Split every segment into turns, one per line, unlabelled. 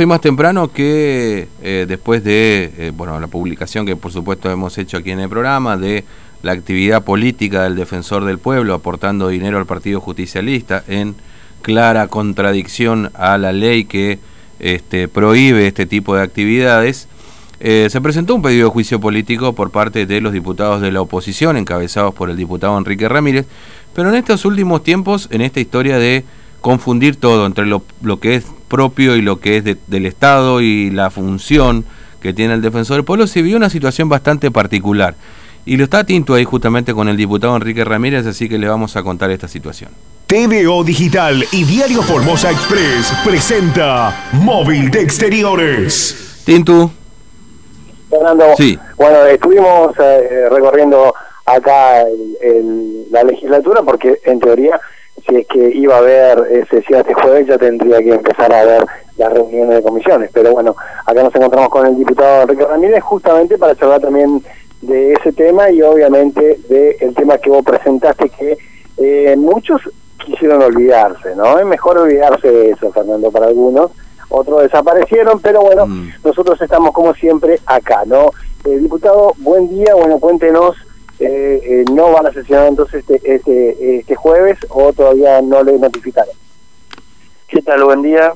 Hoy más temprano que eh, después de eh, bueno la publicación que por supuesto hemos hecho aquí en el programa de la actividad política del defensor del pueblo aportando dinero al Partido Justicialista en clara contradicción a la ley que este, prohíbe este tipo de actividades, eh, se presentó un pedido de juicio político por parte de los diputados de la oposición encabezados por el diputado Enrique Ramírez, pero en estos últimos tiempos, en esta historia de confundir todo entre lo, lo que es propio y lo que es del Estado y la función que tiene el defensor del pueblo, se vio una situación bastante particular. Y lo está tinto ahí justamente con el diputado Enrique Ramírez, así que le vamos a contar esta situación.
TVO Digital y Diario Formosa Express presenta Móvil de Exteriores.
Tintu.
Fernando,
Sí.
bueno, estuvimos eh, recorriendo acá el- el- la legislatura porque en teoría si es que iba a haber eh, sesión este jueves ya tendría que empezar a haber las reuniones de comisiones. Pero bueno, acá nos encontramos con el diputado Enrique Ramírez justamente para charlar también de ese tema y obviamente del tema que vos presentaste que eh, muchos quisieron olvidarse, ¿no? Es mejor olvidarse de eso, Fernando, para algunos. Otros desaparecieron, pero bueno,
Mm.
nosotros estamos como siempre acá, ¿no? Eh, diputado, buen día, bueno, cuéntenos, eh, eh, ¿no van a sesionar entonces este, este, este jueves o todavía no le notificaron?
¿Qué tal? Buen día.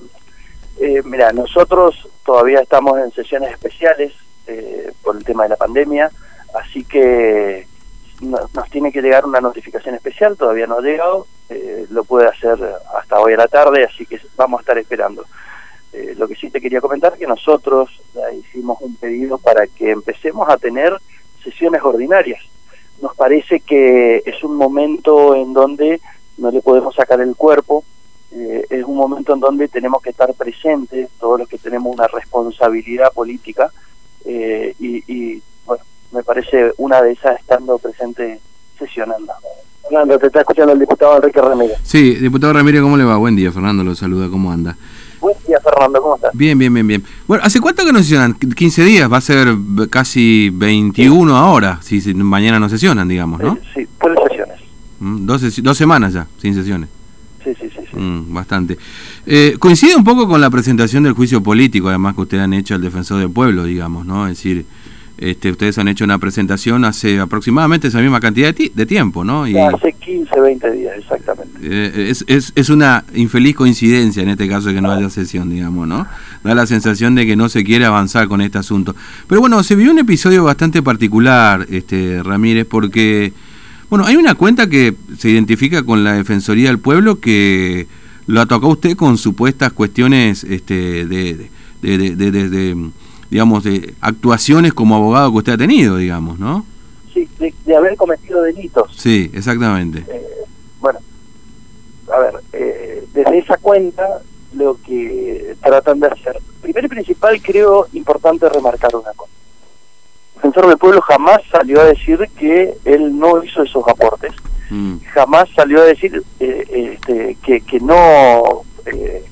Eh, mira, nosotros todavía estamos en sesiones especiales eh, por el tema de la pandemia, así que no- nos tiene que llegar una notificación especial, todavía no ha llegado, lo puede hacer hasta hoy a la tarde, así que vamos a estar esperando. Lo que sí te quería comentar que nosotros hicimos un pedido para que empecemos a tener sesiones ordinarias. Nos parece que es un momento en donde no le podemos sacar el cuerpo, eh, es un momento en donde tenemos que estar presentes, todos los que tenemos una responsabilidad política, eh, y, y, bueno, me parece una de esas estando presente sesionando.
Fernando, te está escuchando el diputado Enrique Ramírez.
Sí, diputado Ramírez, ¿cómo le va? Buen día, Fernando lo saluda, ¿cómo anda?
Buen día, Fernando, ¿cómo estás?
Bien, bien, bien, bien. Bueno, ¿hace cuánto que no sesionan? 15 días, va a ser casi 21 ahora, si si mañana no sesionan, digamos, ¿no?
Eh, sí, por sesiones.
Mm, dos semanas ya, sin sesiones.
Sí, sí, sí. sí.
Mm, bastante. Eh, coincide un poco con la presentación del juicio político, además que ustedes han hecho al defensor del pueblo, digamos, ¿no? Es decir, este, ustedes han hecho una presentación hace aproximadamente esa misma cantidad de, ti- de tiempo, ¿no? Y
Hace 15, 20 días, exactamente.
eh, es, es, es una infeliz coincidencia en este caso de que no haya sesión, digamos, ¿no? Da la sensación de que no se quiere avanzar con este asunto. Pero bueno, se vio un episodio bastante particular, este Ramírez, porque, bueno, hay una cuenta que se identifica con la Defensoría del Pueblo que lo atacó usted con supuestas cuestiones este, de, de, de, de- de- de, digamos, de actuaciones como abogado que usted ha tenido, digamos, ¿no?
Sí, de, de haber cometido delitos.
Sí, exactamente.
Eh, bueno, a ver, eh, desde esa cuenta lo que tratan de hacer, primero y principal creo importante remarcar una cosa. El defensor del pueblo jamás salió a decir que él no hizo esos aportes,
Mm,
jamás salió a decir eh, este, que, que no, eh,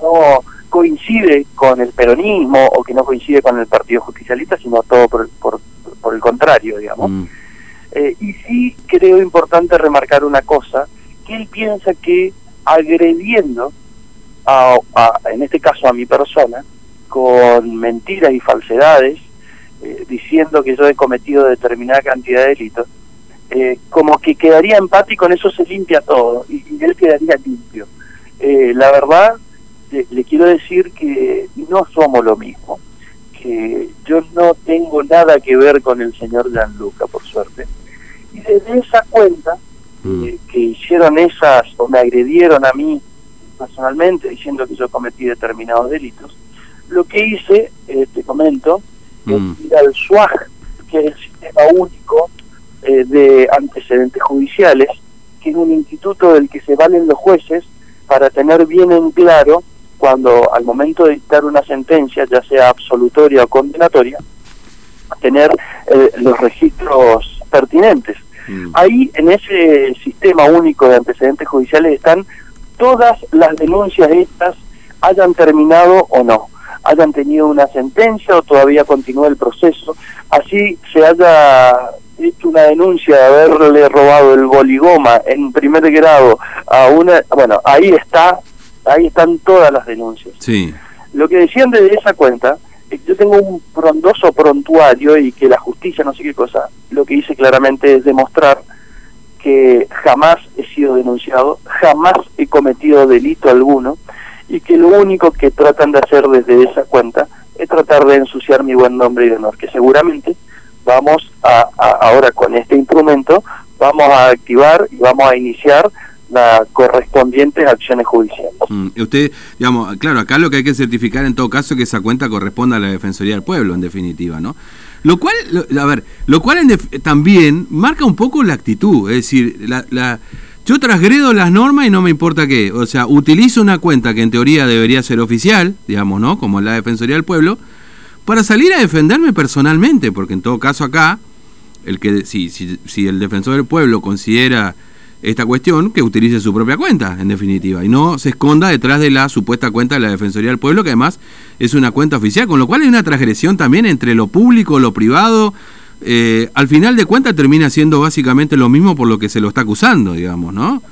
no coincide con el peronismo o que no coincide con el Partido Justicialista, sino todo por, por, por el contrario, digamos.
mm,
Eh, y sí creo importante remarcar una cosa, que él piensa que agrediendo, a, a- en este caso a mi persona, con mentiras y falsedades, eh, diciendo que yo he cometido determinada cantidad de delitos, eh, como que quedaría empate y con eso se limpia todo, y, y él quedaría limpio. Eh, la verdad, le, le quiero decir que no somos lo mismo, que yo no tengo nada que ver con el señor Gianluca, por suerte. Y desde esa cuenta,
mm.
eh, que hicieron esas, o me agredieron a mí personalmente, diciendo que yo cometí determinados delitos, lo que hice, eh, te comento,
Mm.
es ir al SUAG, que es el Sistema Único eh, de Antecedentes Judiciales, que es un instituto del que se valen los jueces para tener bien en claro cuando al momento de dictar una sentencia, ya sea absolutoria o condenatoria, tener eh, los registros pertinentes.
Mm.
Ahí en ese sistema único de antecedentes judiciales están todas las denuncias estas, hayan terminado o no, hayan tenido una sentencia o todavía continúa el proceso, así se haya hecho una denuncia de haberle robado el boligoma en primer grado a una, bueno, ahí está, ahí están todas las denuncias.
Sí.
Lo que decían desde esa cuenta, yo tengo un frondoso prontuario y que la justicia no sé qué cosa, lo que dice claramente es demostrar que jamás he sido denunciado, jamás he cometido delito alguno y que lo único que tratan de hacer desde esa cuenta es tratar de ensuciar mi buen nombre y honor, que seguramente vamos a, ahora con este instrumento vamos a activar y vamos a iniciar las correspondientes acciones judiciales.
Mm, usted, digamos, claro, acá lo que hay que certificar en todo caso es que esa cuenta corresponda a la Defensoría del Pueblo, en definitiva, ¿no? Lo cual, a ver, lo cual también marca un poco la actitud, es decir, la, la, yo transgredo las normas y no me importa qué, o sea, utilizo una cuenta que en teoría debería ser oficial, digamos, ¿no? Como la Defensoría del Pueblo, para salir a defenderme personalmente, porque en todo caso acá, el que si, si, si el defensor del pueblo considera esta cuestión, que utilice su propia cuenta, en definitiva, y no se esconda detrás de la supuesta cuenta de la Defensoría del Pueblo, que además es una cuenta oficial, con lo cual hay una transgresión también entre lo público, lo privado. Eh, al final de cuentas termina siendo básicamente lo mismo por lo que se lo está acusando, digamos, ¿no?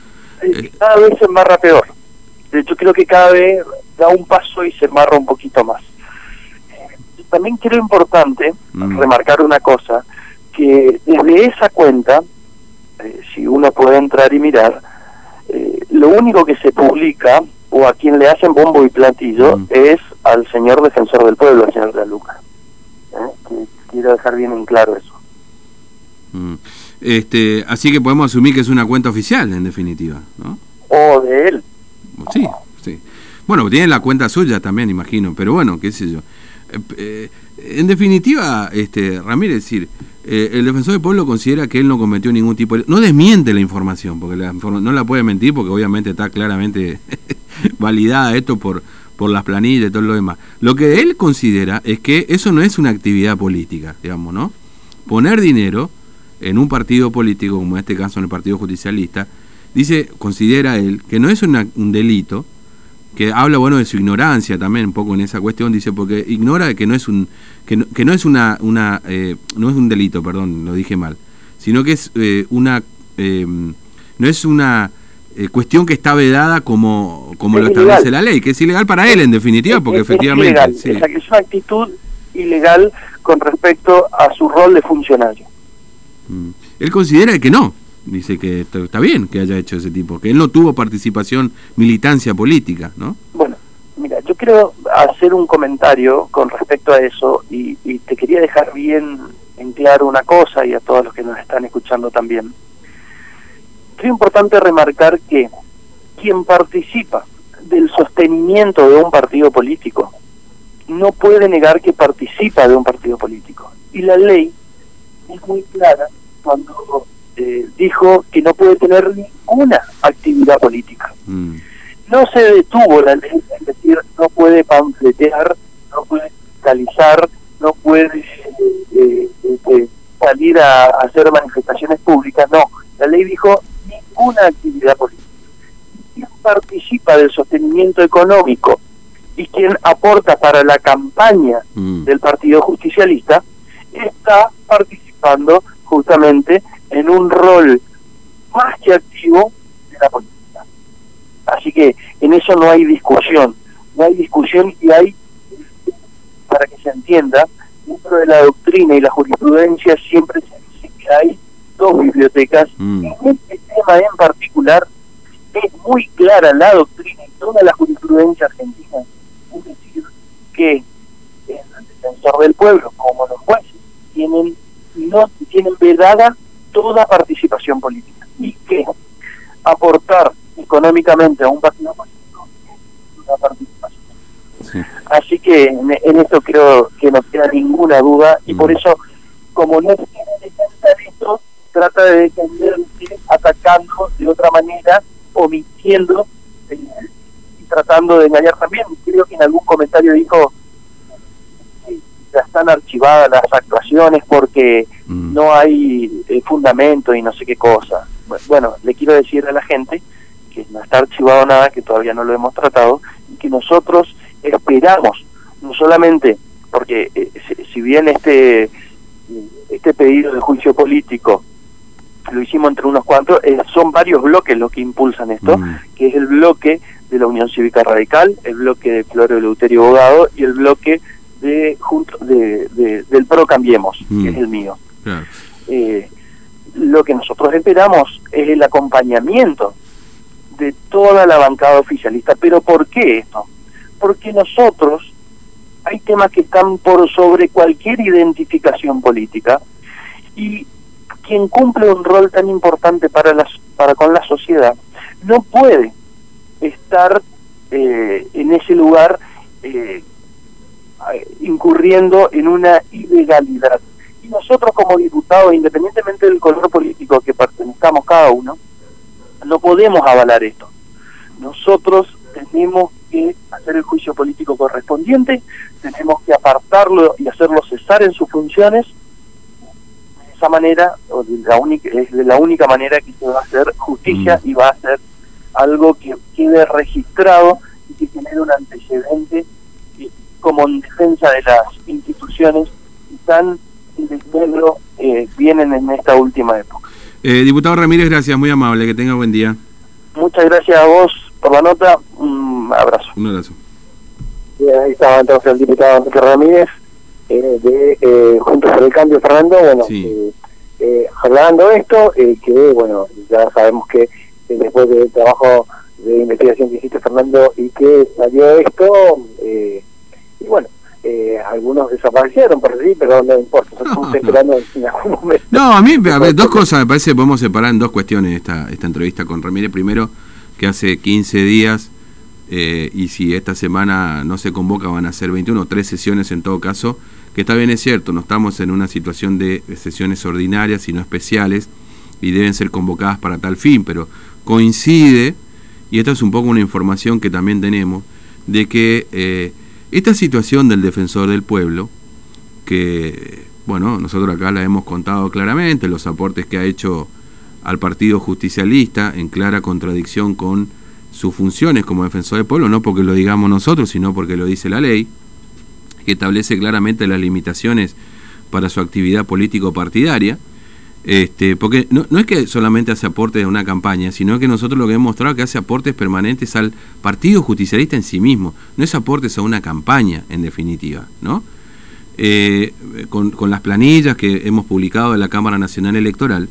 Cada vez se embarra peor. De hecho, creo que cada vez da un paso y se embarra un poquito más. También creo importante mm. remarcar una cosa, que desde esa cuenta eh, si uno puede entrar y mirar, eh, lo único que se publica o a quien le hacen bombo y platillo mm. es al señor defensor del pueblo, al señor de Luca. ¿eh? quiero dejar bien en claro eso.
Mm. Este, así que podemos asumir que es una cuenta oficial, en definitiva, ¿no?
O de él.
Sí, sí. Bueno, tiene la cuenta suya también, imagino, pero bueno, qué sé yo. En definitiva, este, Ramírez, eh, el defensor del pueblo considera que él no cometió ningún tipo de... No desmiente la información, porque no la puede mentir, porque obviamente está claramente validada esto por, por las planillas y todo lo demás. Lo que él considera es que eso no es una actividad política, digamos, ¿no? Poner dinero en un partido político, como en este caso en el Partido Justicialista, dice, considera él que no es un delito, que habla bueno de su ignorancia también un poco en esa cuestión dice porque ignora que no es un que no, que no es una una eh, no es un delito perdón lo dije mal sino que es eh, una eh, no es una cuestión que está vedada como como lo establece la ley que es ilegal para él en definitiva porque efectivamente
es, es una actitud ilegal con respecto a su rol de funcionario.
Mm. él considera que no dice que está bien que haya hecho ese tipo, que él no tuvo participación, militancia política, ¿no?
Bueno, mira, yo quiero hacer un comentario con respecto a eso y, te quería dejar bien en claro una cosa y a todos los que nos están escuchando también. Es importante remarcar que quien participa del sostenimiento de un partido político no puede negar que participa de un partido político. Y la ley es muy clara cuando eh, dijo que no puede tener ninguna actividad política. Mm. No se detuvo la ley, es decir, no puede panfletear, no puede fiscalizar, no puede eh, eh, salir a, hacer manifestaciones públicas, no. La ley dijo ninguna actividad política. Quien participa del sostenimiento económico y quien aporta para la campaña mm. del Partido Justicialista está participando justamente en un rol más que activo de la política. Así que en eso no hay discusión, no hay discusión y hay, para que se entienda, dentro de la doctrina y la jurisprudencia siempre se dice que hay dos bibliotecas. Mm. En este tema en particular es muy clara la doctrina y toda la jurisprudencia argentina, es decir, que el defensor del pueblo, como los jueces, tienen no tienen vedada toda participación política y que aportar económicamente a un partido político es una participación. Así que en, esto creo que no queda ninguna duda y por mm. eso, como no tiene defensa de esto, trata de defenderse atacando de otra manera, omitiendo eh, y tratando de engañar también. Creo que en algún comentario dijo ya están archivadas las actuaciones porque mm. no hay eh, fundamento y no sé qué cosa. Bueno, le quiero decir a la gente que no está archivado nada, que todavía no lo hemos tratado, y que nosotros esperamos, no solamente porque eh, si, bien este, este pedido de juicio político lo hicimos entre unos cuantos, eh, son varios bloques los que impulsan esto,
Mm.
que es el bloque de la Unión Cívica Radical, el bloque de Floro Eleuterio Bogado y el bloque de, junto, de, de- del PRO Cambiemos,
Mm.
que es el mío.
Claro.
Eh, lo que nosotros esperamos es el acompañamiento de toda la bancada oficialista. ¿Pero por qué esto? Porque nosotros hay temas que están por sobre cualquier identificación política y quien cumple un rol tan importante para las para con la sociedad no puede estar eh, en ese lugar eh, eh, incurriendo en una ilegalidad y nosotros como diputados independientemente del color político que pertenezcamos cada uno no podemos avalar esto nosotros tenemos que hacer el juicio político correspondiente, tenemos que apartarlo y hacerlo cesar en sus funciones. De esa manera, o de la única, es de la única manera que se va a hacer justicia
Mm.
y va a ser algo que quede registrado y que genere un antecedente eh, como en defensa de las instituciones tan en desmedro eh, vienen en esta última época.
Eh, diputado Ramírez, gracias, muy amable, que tenga buen día.
Muchas gracias a vos por la nota, un abrazo.
Un abrazo.
Bien, ahí estaba entonces el diputado Enrique Ramírez eh, de eh, Juntos por el Cambio, Fernando, bueno,
Sí.
eh, eh, hablando esto, eh, que bueno, ya sabemos que eh, después del trabajo de investigación que hiciste, Fernando, y que salió esto, eh, y bueno, eh, algunos desaparecieron por sí, pero no importa,
No,
estamos
no.
esperando en algún momento.
No, a mí, a ver, dos cosas, me parece que podemos separar en dos cuestiones esta, esta entrevista con Ramírez. Primero, que hace 15 días, eh, y si esta semana no se convoca, van a ser 21 o tres sesiones en todo caso, que está bien, es cierto, no estamos en una situación de sesiones ordinarias, sino especiales, y deben ser convocadas para tal fin, pero coincide, y esta es un poco una información que también tenemos, de que eh, esta situación del defensor del pueblo, que, bueno, nosotros acá la hemos contado claramente, los aportes que ha hecho al Partido Justicialista en clara contradicción con sus funciones como defensor del pueblo, no porque lo digamos nosotros, sino porque lo dice la ley, que establece claramente las limitaciones para su actividad político-partidaria. Este, porque no, es que solamente hace aportes de una campaña, sino que nosotros lo que hemos mostrado es que hace aportes permanentes al Partido Justicialista en sí mismo, no es aportes a una campaña, en definitiva, ¿no? Eh, con, las planillas que hemos publicado de la Cámara Nacional Electoral,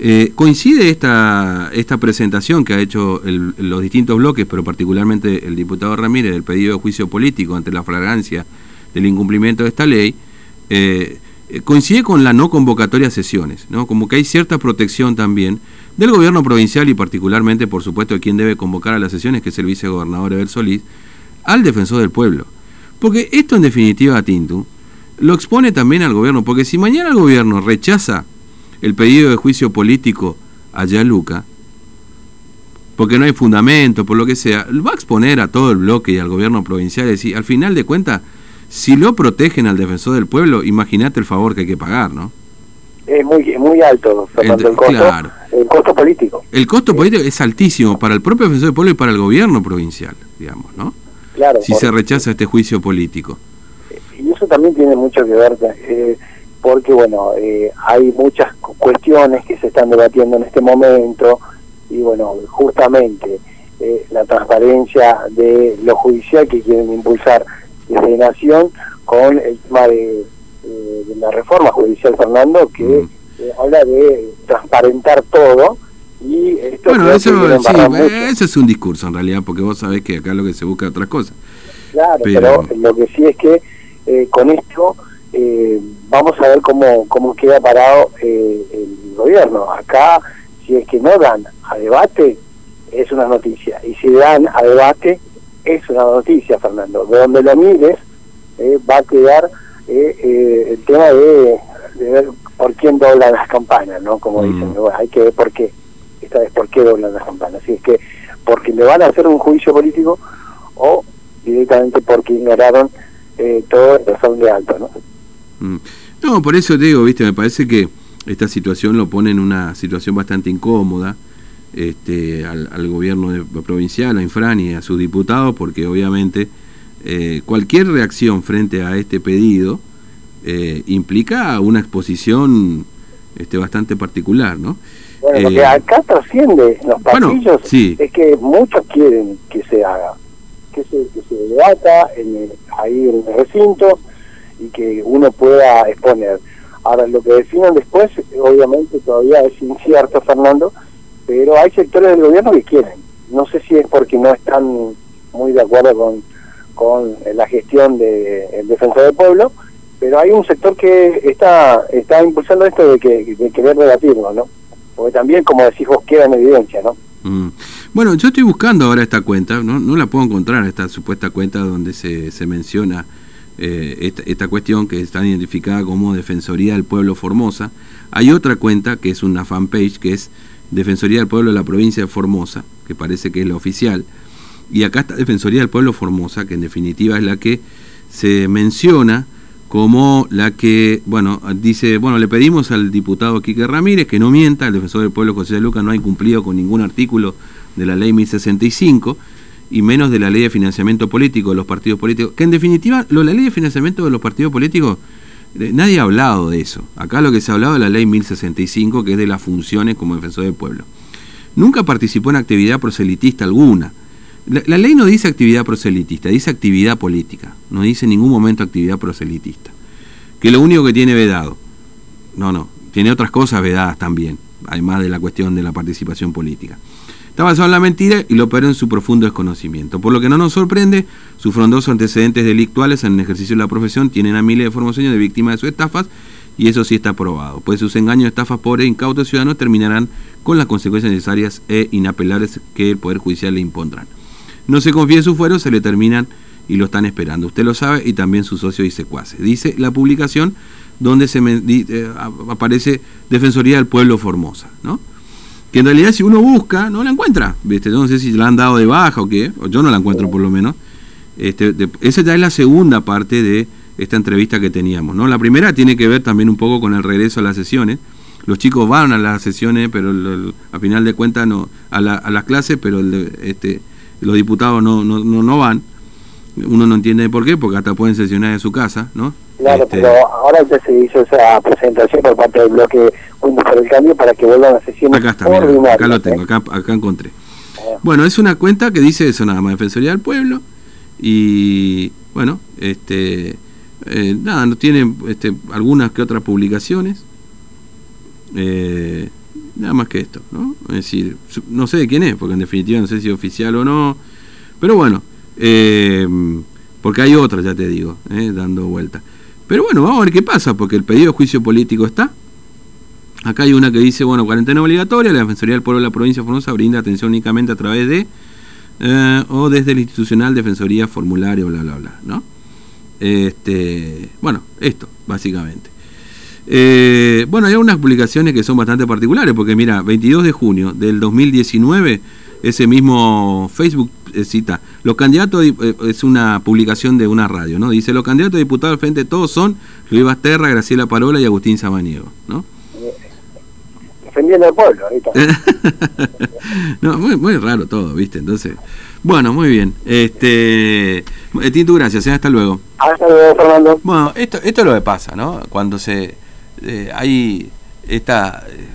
eh, coincide esta, esta presentación que ha hecho los distintos bloques, pero particularmente el diputado Ramírez, del pedido de juicio político ante la flagrancia del incumplimiento de esta ley, eh, eh, coincide con la no convocatoria a sesiones, ¿no? Como que hay cierta protección también del gobierno provincial y particularmente, por supuesto, de quien debe convocar a las sesiones, que es el vicegobernador Eber Solís, al defensor del pueblo. Porque esto en definitiva, Tintu, lo expone también al gobierno, porque si mañana el gobierno rechaza el pedido de juicio político a Yaluca, porque no hay fundamento, por lo que sea, va a exponer a todo el bloque y al gobierno provincial. Es decir, al final de cuentas, si lo protegen al defensor del pueblo, imagínate el favor que hay que pagar, ¿no?
Es muy, es muy alto,
Ent-
el costo,
claro.
el costo político.
El costo político es altísimo para el propio defensor del pueblo y para el gobierno provincial, digamos, ¿no?
Claro,
Si se rechaza este juicio político.
y eso también tiene mucho que ver eh, porque bueno eh, hay muchas cu- cuestiones que se están debatiendo en este momento y bueno justamente eh, la transparencia de lo judicial que quieren impulsar Nación con el tema de, de la reforma judicial Fernando que
Mm.
eh, habla de transparentar todo y esto
Bueno, eso, sí, eh, eso es un discurso en realidad, porque vos sabés que acá lo que se busca es otra cosa.
Claro,
Pero-
pero, lo que sí es que eh, con esto eh, vamos a ver cómo, cómo queda parado eh, el gobierno. Acá, si es que no dan a debate, es una noticia. Y si dan a debate, es una noticia, Fernando. De donde lo mires, eh, va a quedar eh, eh, el tema de, de ver por quién doblan las campanas, ¿no? Como
Mm.
dicen, bueno, hay que ver por qué. Esta vez, por qué doblan las campanas. Si es que porque le van a hacer un juicio político o directamente porque ignoraron eh, todo el razón de alto, ¿no?
Mm. No, por eso te digo, viste, me parece que esta situación lo pone en una situación bastante incómoda este, al, al gobierno de- provincial, a Infran y a sus diputados, porque obviamente eh, cualquier reacción frente a este pedido eh, implica una exposición este, bastante particular, ¿no?
Bueno, lo que
Eh,
acá trasciende en los
Bueno,
pasillos
sí.
es que muchos quieren que se haga, que se, que se debata en el- ahí en el recinto y que uno pueda exponer. Ahora, lo que definan después, obviamente todavía es incierto, Fernando, pero hay sectores del gobierno que quieren. No sé si es porque no están muy de acuerdo con, con la gestión del defensor del pueblo, pero hay un sector que está está impulsando esto de, que, de querer debatirlo, ¿no? Porque también, como decís vos, queda en evidencia, ¿no?
Mm. Bueno, yo estoy buscando ahora esta cuenta, no, no la puedo encontrar, esta supuesta cuenta donde se, se menciona eh, esta cuestión que está identificada como Defensoría del Pueblo Formosa. Hay otra cuenta que es una fanpage que es Defensoría del Pueblo de la provincia de Formosa, que parece que es la oficial. Y acá está Defensoría del Pueblo Formosa, que en definitiva es la que se menciona como la que, bueno, dice, bueno, le pedimos al diputado Quique Ramírez que no mienta, el defensor del pueblo José de Luca no ha incumplido con ningún artículo de la ley 1065 y menos de la ley de financiamiento político de los partidos políticos, que en definitiva, lo, la ley de financiamiento de los partidos políticos, nadie ha hablado de eso. Acá lo que se ha hablado es la ley 1065, que es de las funciones como defensor del pueblo. Nunca participó en actividad proselitista alguna. La, ley no dice actividad proselitista, dice actividad política. No dice en ningún momento actividad proselitista. Que lo único que tiene vedado. No, no. Tiene otras cosas vedadas también, además de la cuestión de la participación política. Está basado en la mentira y lo operó en su profundo desconocimiento. Por lo que no nos sorprende, sus frondosos antecedentes delictuales en el ejercicio de la profesión tienen a miles de formoseños de víctimas de sus estafas y eso sí está probado. Pues sus engaños, estafas pobres incautos ciudadanos terminarán con las consecuencias necesarias e inapelables que el Poder Judicial le impondrán. No se confíe en sus fueros, se le terminan y lo están esperando. Usted lo sabe y también sus socios y secuaces. Dice la publicación donde se me- eh, ap- aparece Defensoría del Pueblo Formosa, ¿no? Que en realidad si uno busca, no la encuentra, ¿viste? Yo no sé si la han dado de baja o qué, o yo no la encuentro por lo menos. Este, de- esa ya es la segunda parte de esta entrevista que teníamos, ¿no? La primera tiene que ver también un poco con el regreso a las sesiones. Los chicos van a las sesiones, pero el- a final de cuentas no, a, la- a las clases, pero el este, los diputados no, no, no, no van. Uno no entiende por qué, porque hasta pueden sesionar en su casa, ¿no?
Claro,
Este,
pero ahora ya se hizo esa presentación por parte del bloque Juntos por el Cambio para que vuelvan a sesiones
Acá está, acá lo tengo, acá, acá encontré. Bueno, es una cuenta que dice eso nada más, Defensoría del Pueblo, y bueno, este eh, nada, no tiene este, algunas que otras publicaciones, eh, nada más que esto, ¿no? Es decir, no sé de quién es, porque en definitiva no sé si es oficial o no, pero bueno, eh, porque hay otras, ya te digo, eh, dando vuelta. Pero bueno, vamos a ver qué pasa, porque el pedido de juicio político está, Acá hay una que dice, bueno, cuarentena obligatoria, la Defensoría del Pueblo de la provincia de Formosa brinda atención únicamente a través de, eh, o desde el institucional Defensoría Formulario, bla, bla, bla, ¿no? Este, bueno, esto, básicamente. Eh, bueno, hay unas publicaciones que son bastante particulares, porque mira, 22 de junio del 2019, ese mismo Facebook cita, los candidatos, di- eh, es una publicación de una radio, ¿no? Dice, los candidatos a diputados al frente todos son Luis Basterra, Graciela Parola y Agustín Samaniego, ¿no?
Defendiendo al pueblo, ahorita.
no, muy, muy raro todo, ¿viste? Entonces, bueno, muy bien. Este, eh, Tintu, gracias, ¿eh? hasta luego.
Hasta luego, Fernando.
Bueno, esto, esto es lo que pasa, ¿no? Cuando se eh, hay esta eh,